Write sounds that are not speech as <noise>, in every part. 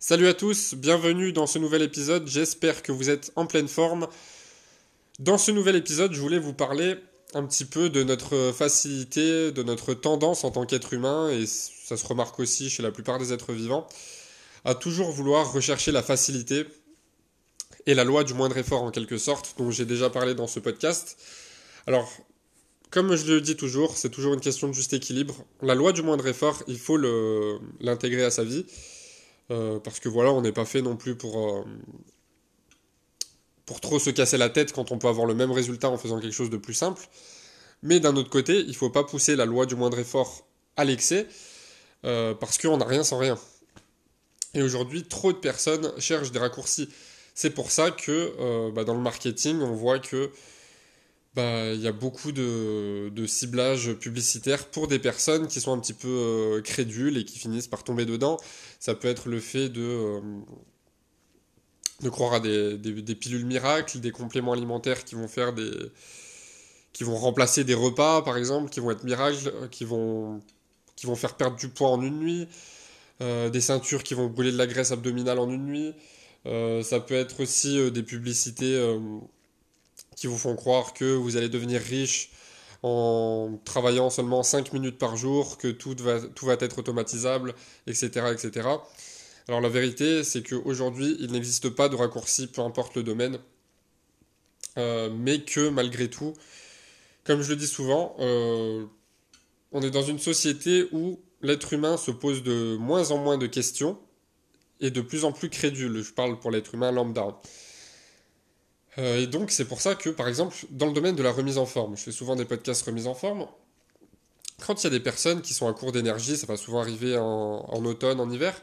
Salut à tous, bienvenue dans ce nouvel épisode, j'espère que vous êtes en pleine forme. Dans ce nouvel épisode, je voulais vous parler un petit peu de notre facilité, de notre tendance en tant qu'être humain, et ça se remarque aussi chez la plupart des êtres vivants, à toujours vouloir rechercher la facilité et la loi du moindre effort en quelque sorte, dont j'ai déjà parlé dans ce podcast. Alors, comme je le dis toujours, c'est toujours une question de juste équilibre. La loi du moindre effort, il faut l'intégrer à sa vie. Euh, parce que voilà, on n'est pas fait non plus pour, euh, pour trop se casser la tête quand on peut avoir le même résultat en faisant quelque chose de plus simple. Mais d'un autre côté, il ne faut pas pousser la loi du moindre effort à l'excès, euh, parce qu'on n'a rien sans rien. Et aujourd'hui, trop de personnes cherchent des raccourcis. C'est pour ça que bah, dans le marketing, on voit que bah, il y a beaucoup de, de, ciblage publicitaire pour des personnes qui sont un petit peu euh, crédules et qui finissent par tomber dedans. Ça peut être le fait de, euh, de croire à des, pilules miracles, des compléments alimentaires qui vont faire des qui vont remplacer des repas par exemple, qui vont être miracles, euh, qui vont qui vont faire perdre du poids en une nuit, des ceintures qui vont brûler de la graisse abdominale en une nuit. ça peut être aussi des publicités qui vous font croire que vous allez devenir riche en travaillant seulement 5 minutes par jour, que tout va, être automatisable, etc., etc. Alors la vérité, c'est qu'aujourd'hui, il n'existe pas de raccourci, peu importe le domaine, euh, mais que malgré tout, comme je le dis souvent, euh, on est dans une société où l'être humain se pose de moins en moins de questions et de plus en plus crédule. Je parle pour l'être humain lambda. Euh, et donc c'est pour ça que, par exemple, dans le domaine de la remise en forme, je fais souvent des podcasts remise en forme, quand il y a des personnes qui sont à court d'énergie, ça va souvent arriver en, automne, en hiver,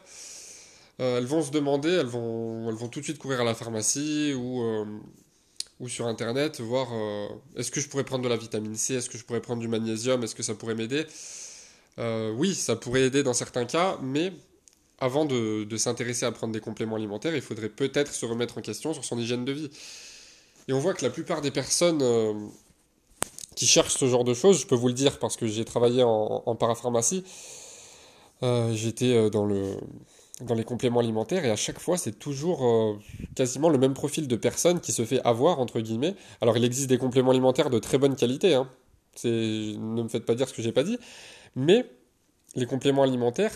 euh, elles vont se demander, elles vont, elles vont tout de suite courir à la pharmacie ou, euh, ou sur Internet, voir est-ce que je pourrais prendre de la vitamine C, est-ce que je pourrais prendre du magnésium, est-ce que ça pourrait m'aider? Oui, ça pourrait aider dans certains cas, mais avant de, de s'intéresser à prendre des compléments alimentaires, il faudrait peut-être se remettre en question sur son hygiène de vie. Et on voit que la plupart des personnes euh, qui cherchent ce genre de choses, je peux vous le dire parce que j'ai travaillé en, parapharmacie, euh, j'étais euh, dans, le, dans les compléments alimentaires et à chaque fois c'est toujours quasiment le même profil de personne qui se fait avoir, entre guillemets. Alors il existe des compléments alimentaires de très bonne qualité, hein. ne me faites pas dire ce que j'ai pas dit, mais les compléments alimentaires,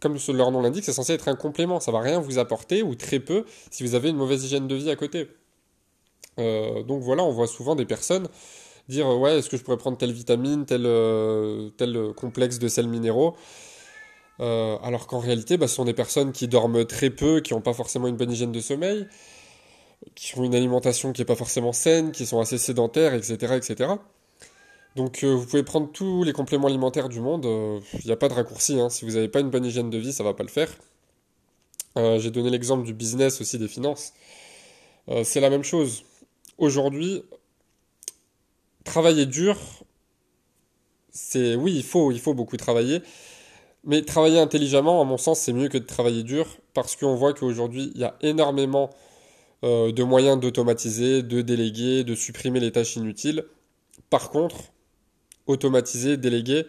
comme leur nom l'indique, c'est censé être un complément, ça va rien vous apporter ou très peu si vous avez une mauvaise hygiène de vie à côté. Euh, donc voilà, on voit souvent des personnes dire euh, ouais, est-ce que je pourrais prendre telle vitamine, tel, euh, tel complexe de sels minéraux? Alors qu'en réalité, bah, ce sont des personnes qui dorment très peu, qui n'ont pas forcément une bonne hygiène de sommeil, qui ont une alimentation qui n'est pas forcément saine, qui sont assez sédentaires, etc. etc. Donc vous pouvez prendre tous les compléments alimentaires du monde, il n'y a pas de raccourci, hein. si vous n'avez pas une bonne hygiène de vie, ça ne va pas le faire. J'ai donné l'exemple du business aussi des finances. c'est la même chose aujourd'hui, travailler dur, c'est oui, il faut, il faut beaucoup travailler, mais travailler intelligemment, à mon sens, c'est mieux que de travailler dur, parce qu'on voit qu'aujourd'hui, il y a énormément euh, de moyens d'automatiser, de déléguer, de supprimer les tâches inutiles. Par contre, automatiser, déléguer,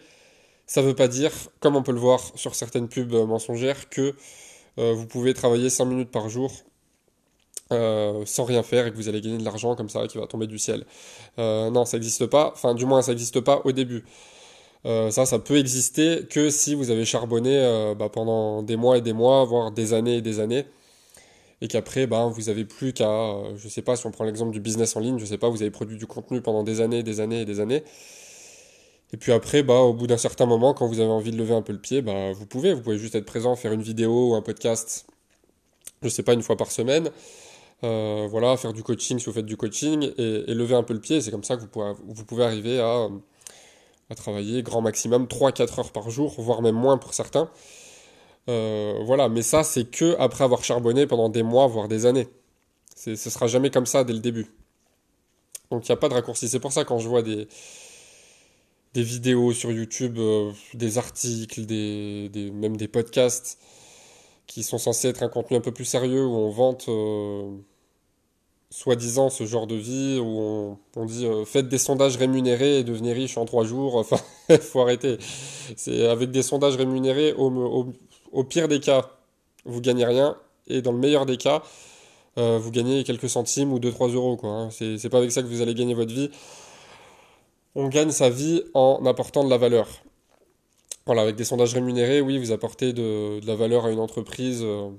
ça ne veut pas dire, comme on peut le voir sur certaines pubs mensongères, que euh, vous pouvez travailler 5 minutes par jour euh, sans rien faire et que vous allez gagner de l'argent comme ça qui va tomber du ciel. Euh, non, ça n'existe pas. Enfin, du moins, ça n'existe pas au début. Euh, ça, ça peut exister que si vous avez charbonné bah, pendant des mois et des mois, voire des années et des années, et qu'après, bah, vous avez plus qu'à, je sais pas, si on prend l'exemple du business en ligne, je sais pas, vous avez produit du contenu pendant des années, des années et des années. Et puis après, bah, au bout d'un certain moment, quand vous avez envie de lever un peu le pied, bah, vous pouvez, vous pouvez juste être présent, faire une vidéo ou un podcast, je sais pas, une fois par semaine. Euh, voilà, faire du coaching si vous faites du coaching et, lever un peu le pied. C'est comme ça que vous pouvez, arriver à, travailler grand maximum 3-4 heures par jour, voire même moins pour certains. Euh, voilà, mais ça, c'est que après avoir charbonné pendant des mois, voire des années. Ce sera jamais comme ça dès le début. Donc il n'y a pas de raccourci. C'est pour ça quand je vois des, vidéos sur YouTube, euh, des articles, des, même des podcasts qui sont censés être un contenu un peu plus sérieux où on vante soi-disant ce genre de vie où on, dit euh, faites des sondages rémunérés et devenez riche en trois jours. Enfin, <laughs> faut arrêter. C'est avec des sondages rémunérés, au, pire des cas, vous gagnez rien. et dans le meilleur des cas, euh, vous gagnez quelques centimes ou 2-3 euros. Quoi, hein. C'est pas avec ça que vous allez gagner votre vie. On gagne sa vie en apportant de la valeur. Voilà, avec des sondages rémunérés, oui, vous apportez de, la valeur à une entreprise euh,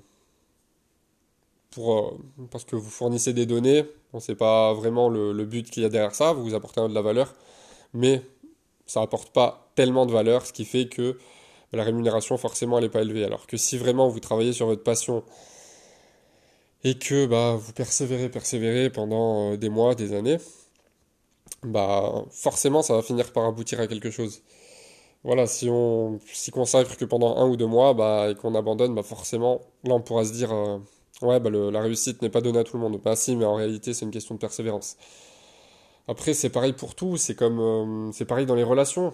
euh, parce que vous fournissez des données. On ne sait pas vraiment le, but qu'il y a derrière ça, vous vous apportez de la valeur, mais ça apporte pas tellement de valeur, ce qui fait que la rémunération forcément elle n'est pas élevée. Alors que si vraiment vous travaillez sur votre passion et que bah, vous persévérez, persévérez pendant euh, des mois, des années, bah forcément ça va finir par aboutir à quelque chose. Voilà, si on s'y consacre que pendant un ou deux mois bah, et qu'on abandonne, bah forcément, là on pourra se dire euh, ouais bah la réussite n'est pas donnée à tout le monde. Bah si, mais en réalité c'est une question de persévérance. Après c'est pareil pour tout, c'est comme euh, c'est pareil dans les relations.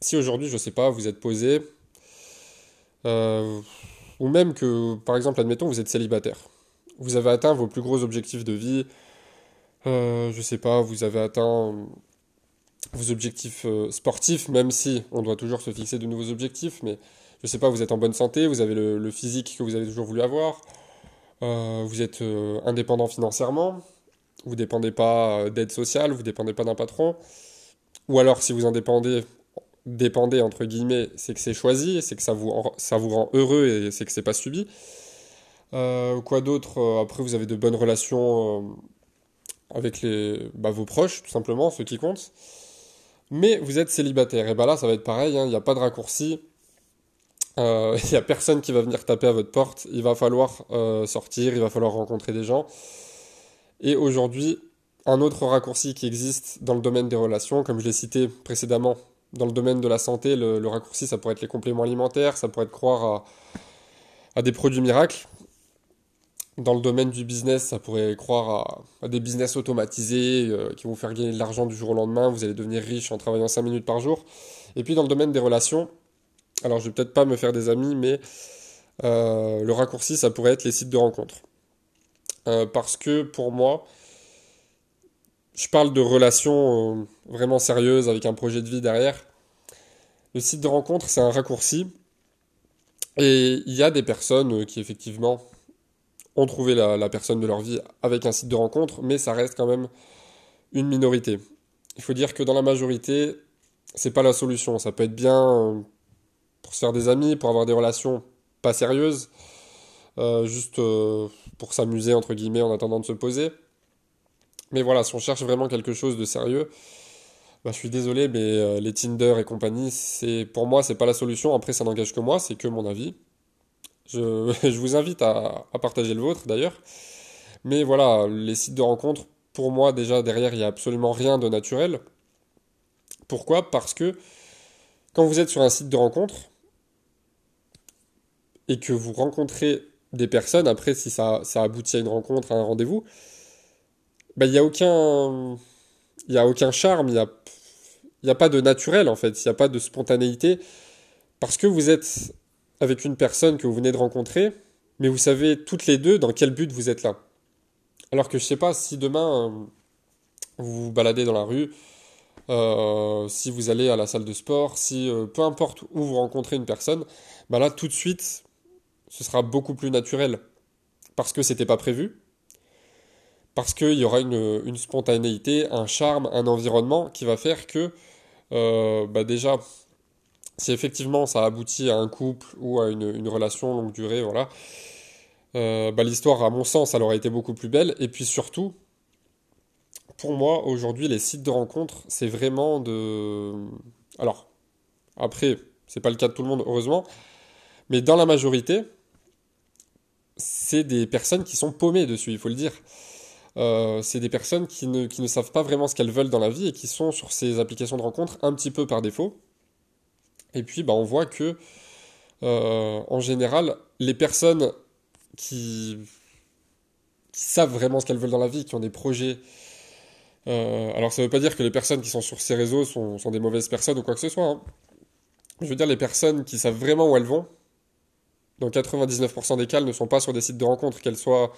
Si aujourd'hui, je sais pas, vous êtes posé, euh, ou même que, par exemple, admettons, vous êtes célibataire, vous avez atteint vos plus gros objectifs de vie, euh, je sais pas, vous avez atteint vos objectifs euh, sportifs, même si on doit toujours se fixer de nouveaux objectifs, mais je sais pas, vous êtes en bonne santé, vous avez le, physique que vous avez toujours voulu avoir, euh, vous êtes indépendant financièrement, vous dépendez pas d'aide sociale, vous dépendez pas d'un patron, ou alors si vous en dépendez, dépendez, entre guillemets, c'est que c'est choisi, c'est que ça vous, ça vous rend heureux et c'est que c'est pas subi. Euh, quoi d'autre euh, Après, vous avez de bonnes relations euh, avec les, bah, vos proches, tout simplement, ceux qui comptent. Mais vous êtes célibataire. Et bah là, ça va être pareil, hein, il n'y a pas de raccourci. <laughs> Il n'y a personne qui va venir taper à votre porte. Il va falloir sortir, il va falloir rencontrer des gens. Et aujourd'hui, un autre raccourci qui existe dans le domaine des relations, comme je l'ai cité précédemment dans le domaine de la santé, le, raccourci, ça pourrait être les compléments alimentaires, ça pourrait être croire à, des produits miracles. Dans le domaine du business, ça pourrait croire à, des business automatisés euh, qui vont faire gagner de l'argent du jour au lendemain, vous allez devenir riche en travaillant 5 minutes par jour. Et puis dans le domaine des relations, alors je vais peut-être pas me faire des amis, mais euh, le raccourci, ça pourrait être les sites de rencontres. Euh, parce que pour moi, je parle de relations euh, vraiment sérieuses avec un projet de vie derrière. Le site de rencontre, c'est un raccourci. Et il y a des personnes qui effectivement ont trouvé la, personne de leur vie avec un site de rencontre, mais ça reste quand même une minorité. Il faut dire que dans la majorité, c'est pas la solution. Ça peut être bien pour se faire des amis, pour avoir des relations pas sérieuses, juste pour s'amuser entre guillemets en attendant de se poser. Mais voilà, si on cherche vraiment quelque chose de sérieux, bah, je suis désolé, mais euh, les Tinder et compagnie, pour moi, c'est pas la solution. Après, ça n'engage que moi, c'est que mon avis. Je, <laughs> je vous invite à, à, partager le vôtre d'ailleurs. Mais voilà, les sites de rencontres, pour moi, déjà derrière, il n'y a absolument rien de naturel. Pourquoi? Parce que quand vous êtes sur un site de rencontre et que vous rencontrez des personnes, après, si ça, ça aboutit à une rencontre, à un rendez-vous, bah, il n'y a aucun. Y a aucun charme, il n'y a, a pas de naturel en fait, il n'y a pas de spontanéité. Parce que vous êtes avec une personne que vous venez de rencontrer, mais vous savez toutes les deux dans quel but vous êtes là. Alors que je sais pas si demain euh, vous vous baladez dans la rue, euh, si vous allez à la salle de sport, si euh, peu importe où vous rencontrez une personne, bah là tout de suite ce sera beaucoup plus naturel parce que c'était pas prévu, parce qu'il y aura une, spontanéité, un charme, un environnement qui va faire que, euh, bah déjà, si effectivement ça aboutit à un couple ou à une, relation longue durée, voilà, euh, bah l'histoire, à mon sens, elle aurait été beaucoup plus belle. Et puis surtout, pour moi, aujourd'hui, les sites de rencontres, c'est vraiment de. Alors, après, c'est pas le cas de tout le monde, heureusement, mais dans la majorité, c'est des personnes qui sont paumées dessus, il faut le dire. Euh, c'est des personnes qui ne, qui ne, savent pas vraiment ce qu'elles veulent dans la vie et qui sont sur ces applications de rencontres un petit peu par défaut. Et puis bah, on voit que euh, en général, les personnes qui, qui savent vraiment ce qu'elles veulent dans la vie, qui ont des projets, euh, alors ça ne veut pas dire que les personnes qui sont sur ces réseaux sont, sont des mauvaises personnes ou quoi que ce soit. Hein. Je veux dire les personnes qui savent vraiment où elles vont, dans 99% des cas, ne sont pas sur des sites de rencontres, qu'elles soient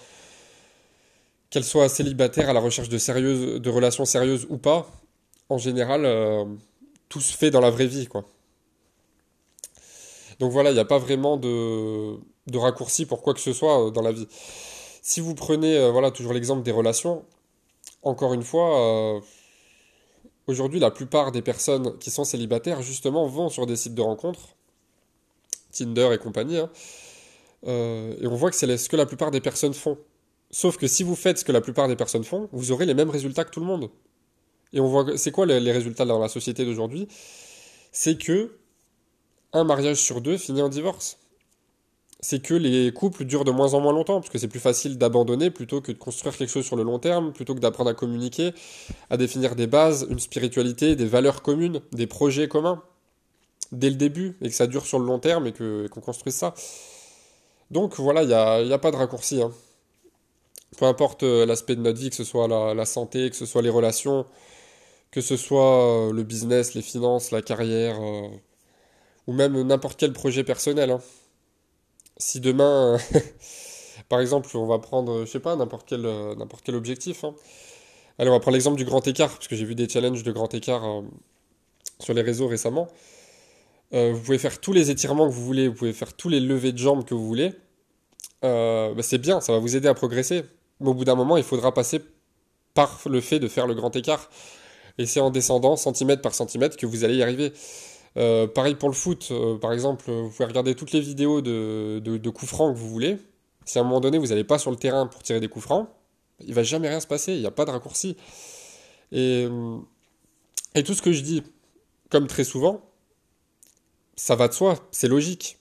qu'elle soit célibataire à la recherche de, relations sérieuses ou pas, en général, euh, tout se fait dans la vraie vie, quoi. Donc voilà, il n'y a pas vraiment de, de raccourci pour quoi que ce soit dans la vie. Si vous prenez voilà toujours l'exemple des relations, encore une fois, aujourd'hui la plupart des personnes qui sont célibataires justement vont sur des sites de rencontres, Tinder et compagnie, hein, et on voit que c'est ce que la plupart des personnes font. Sauf que si vous faites ce que la plupart des personnes font, vous aurez les mêmes résultats que tout le monde. Et on voit, c'est quoi les, résultats dans la société d'aujourd'hui? C'est que un mariage sur deux finit en divorce. C'est que les couples durent de moins en moins longtemps, parce que c'est plus facile d'abandonner plutôt que de construire quelque chose sur le long terme, plutôt que d'apprendre à communiquer, à définir des bases, une spiritualité, des valeurs communes, des projets communs, dès le début, et que ça dure sur le long terme et qu'on construise ça. Donc voilà, il n'y a, y a, pas de raccourci. Hein peu importe euh, l'aspect de notre vie, que ce soit la, santé, que ce soit les relations, que ce soit euh, le business, les finances, la carrière, euh, ou même n'importe quel projet personnel. Hein. Si demain, <laughs> par exemple, on va prendre, je sais pas, n'importe quel, quel objectif. Hein. Allez, on va prendre l'exemple du grand écart, parce que j'ai vu des challenges de grand écart sur les réseaux récemment. Vous pouvez faire tous les étirements que vous voulez, vous pouvez faire tous les levées de jambes que vous voulez. Bah, c'est bien, ça va vous aider à progresser. Mais au bout d'un moment, il faudra passer par le fait de faire le grand écart. Et c'est en descendant centimètre par centimètre que vous allez y arriver. Euh, pareil pour le foot, euh, par exemple, vous pouvez regarder toutes les vidéos de, de, coups francs que vous voulez. Si à un moment donné vous n'allez pas sur le terrain pour tirer des coups francs, il va jamais rien se passer, il n'y a pas de raccourci. Et tout ce que je dis, comme très souvent, ça va de soi, c'est logique.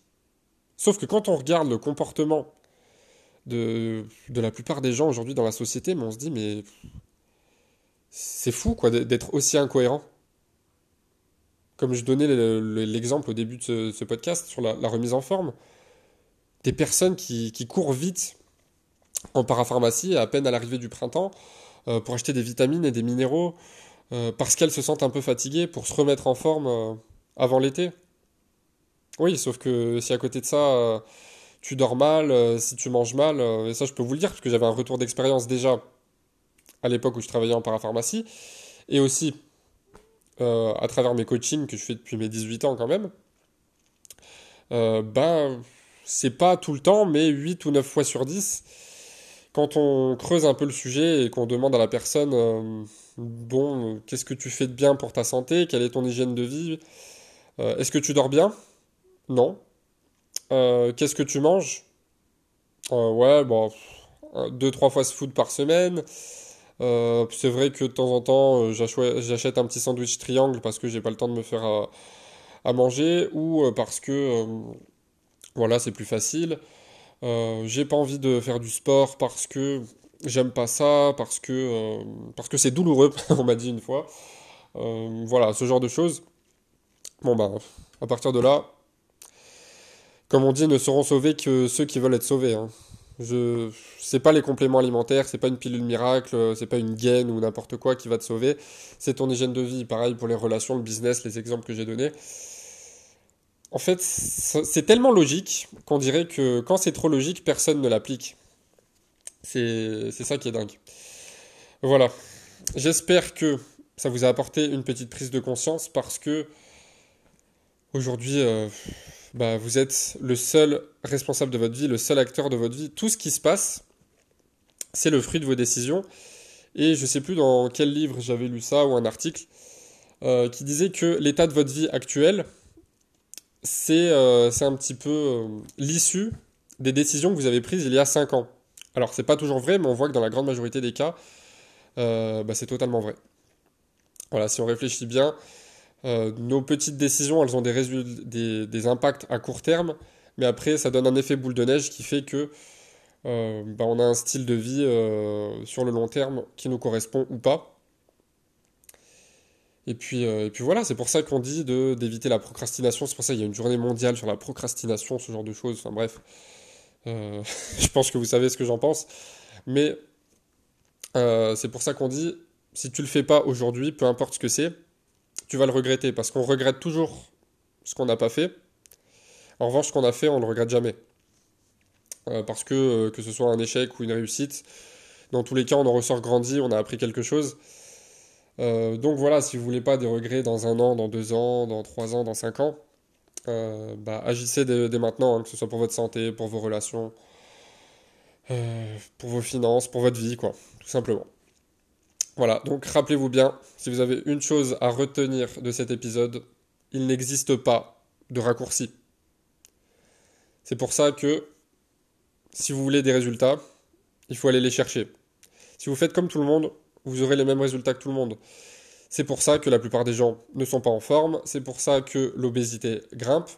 Sauf que quand on regarde le comportement de, la plupart des gens aujourd'hui dans la société, on se dit, mais c'est fou quoi d'être aussi incohérent. Comme je donnais l'exemple au début de ce, podcast sur la, remise en forme, des personnes qui, qui, courent vite en parapharmacie à peine à l'arrivée du printemps euh, pour acheter des vitamines et des minéraux euh, parce qu'elles se sentent un peu fatiguées pour se remettre en forme euh, avant l'été. Oui, sauf que si à côté de ça tu dors mal, euh, si tu manges mal, euh, et ça je peux vous le dire parce que j'avais un retour d'expérience déjà à l'époque où je travaillais en parapharmacie, et aussi euh, à travers mes coachings que je fais depuis mes 18 ans quand même, ben c'est pas tout le temps, mais 8 ou 9 fois sur 10, quand on creuse un peu le sujet et qu'on demande à la personne, bon, qu'est-ce que tu fais de bien pour ta santé, quelle est ton hygiène de vie, est-ce que tu dors bien? Non. Euh, qu'est-ce que tu manges? Euh, Ouais, bon, deux, trois fois ce food par semaine. Euh, c'est vrai que de temps en temps, j'achète un petit sandwich triangle parce que j'ai pas le temps de me faire à, manger ou parce que voilà, c'est plus facile. j'ai pas envie de faire du sport parce que j'aime pas ça, parce que parce que c'est douloureux, <laughs> on m'a dit une fois. voilà, ce genre de choses. Bon bah, à partir de là, comme on dit, ne seront sauvés que ceux qui veulent être sauvés. Hein. Je, c'est pas les compléments alimentaires, c'est pas une pilule miracle, c'est pas une gaine ou n'importe quoi qui va te sauver. C'est ton hygiène de vie. Pareil pour les relations, le business, les exemples que j'ai donnés. En fait, c'est tellement logique qu'on dirait que quand c'est trop logique, personne ne l'applique. C'est, c'est ça qui est dingue. Voilà. J'espère que ça vous a apporté une petite prise de conscience parce que aujourd'hui, euh, bah, vous êtes le seul responsable de votre vie, le seul acteur de votre vie. Tout ce qui se passe, c'est le fruit de vos décisions. Et je ne sais plus dans quel livre j'avais lu ça ou un article euh, qui disait que l'état de votre vie actuel, c'est euh, un petit peu euh, l'issue des décisions que vous avez prises il y a 5 ans. Alors c'est pas toujours vrai, mais on voit que dans la grande majorité des cas, bah, c'est totalement vrai. Voilà, si on réfléchit bien, euh, nos petites décisions, elles ont des, impacts à court terme, mais après, ça donne un effet boule de neige qui fait que euh, bah, on a un style de vie euh, sur le long terme qui nous correspond ou pas. Et puis, et puis voilà, c'est pour ça qu'on dit d'éviter la procrastination. C'est pour ça qu'il y a une journée mondiale sur la procrastination, ce genre de choses. Enfin bref, <laughs> je pense que vous savez ce que j'en pense. Mais c'est pour ça qu'on dit, si tu le fais pas aujourd'hui, peu importe ce que c'est, tu vas le regretter parce qu'on regrette toujours ce qu'on n'a pas fait. En revanche, ce qu'on a fait, on ne le regrette jamais. Euh, parce que euh, que ce soit un échec ou une réussite, dans tous les cas, on en ressort grandi, on a appris quelque chose. Euh, donc voilà, si vous voulez pas des regrets dans un an, dans deux ans, dans trois ans, dans cinq ans, bah, agissez dès, maintenant, hein, que ce soit pour votre santé, pour vos relations, pour vos finances, pour votre vie, quoi, tout simplement. Voilà, donc rappelez-vous bien, si vous avez une chose à retenir de cet épisode, il n'existe pas de raccourci. C'est pour ça que si vous voulez des résultats, il faut aller les chercher. Si vous faites comme tout le monde, vous aurez les mêmes résultats que tout le monde. C'est pour ça que la plupart des gens ne sont pas en forme, c'est pour ça que l'obésité grimpe,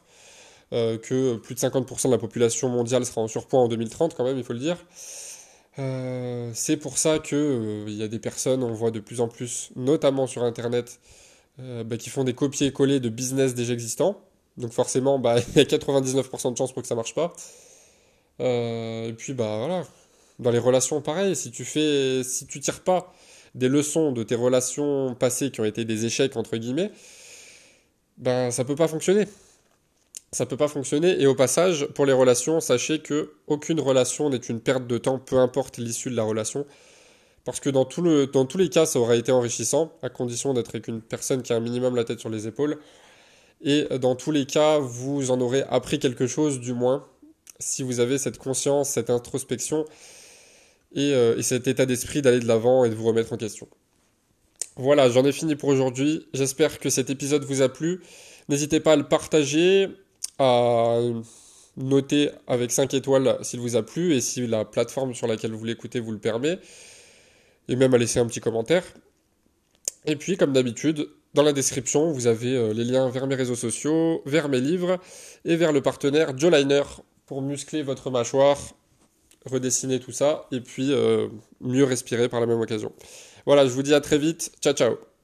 euh, que plus de 50% de la population mondiale sera en surpoids en 2030 quand même, il faut le dire. Euh, c'est pour ça que euh, y a des personnes, on voit de plus en plus, notamment sur Internet, bah, qui font des copier-coller de business déjà existants. Donc forcément, bah, <laughs> il y a 99% de chances pour que ça marche pas. et puis bah voilà, dans les relations, pareil. Si tu fais, si tu tires pas des leçons de tes relations passées qui ont été des échecs entre guillemets, ben ça peut pas fonctionner. Ça peut pas fonctionner. Et au passage, pour les relations, sachez que aucune relation n'est une perte de temps, peu importe l'issue de la relation. Parce que dans, tout le, dans tous les cas, ça aurait été enrichissant, à condition d'être avec une personne qui a un minimum la tête sur les épaules. Et dans tous les cas, vous en aurez appris quelque chose, du moins, si vous avez cette conscience, cette introspection euh, et, cet état d'esprit d'aller de l'avant et de vous remettre en question. Voilà, j'en ai fini pour aujourd'hui. J'espère que cet épisode vous a plu. N'hésitez pas à le partager, à noter avec 5 étoiles s'il vous a plu et si la plateforme sur laquelle vous l'écoutez vous le permet. Et même à laisser un petit commentaire. Et puis, comme d'habitude, dans la description, vous avez euh, les liens vers mes réseaux sociaux, vers mes livres et vers le partenaire Joe Liner pour muscler votre mâchoire redessiner tout ça et puis euh, mieux respirer par la même occasion. Voilà, je vous dis à très vite. Ciao ciao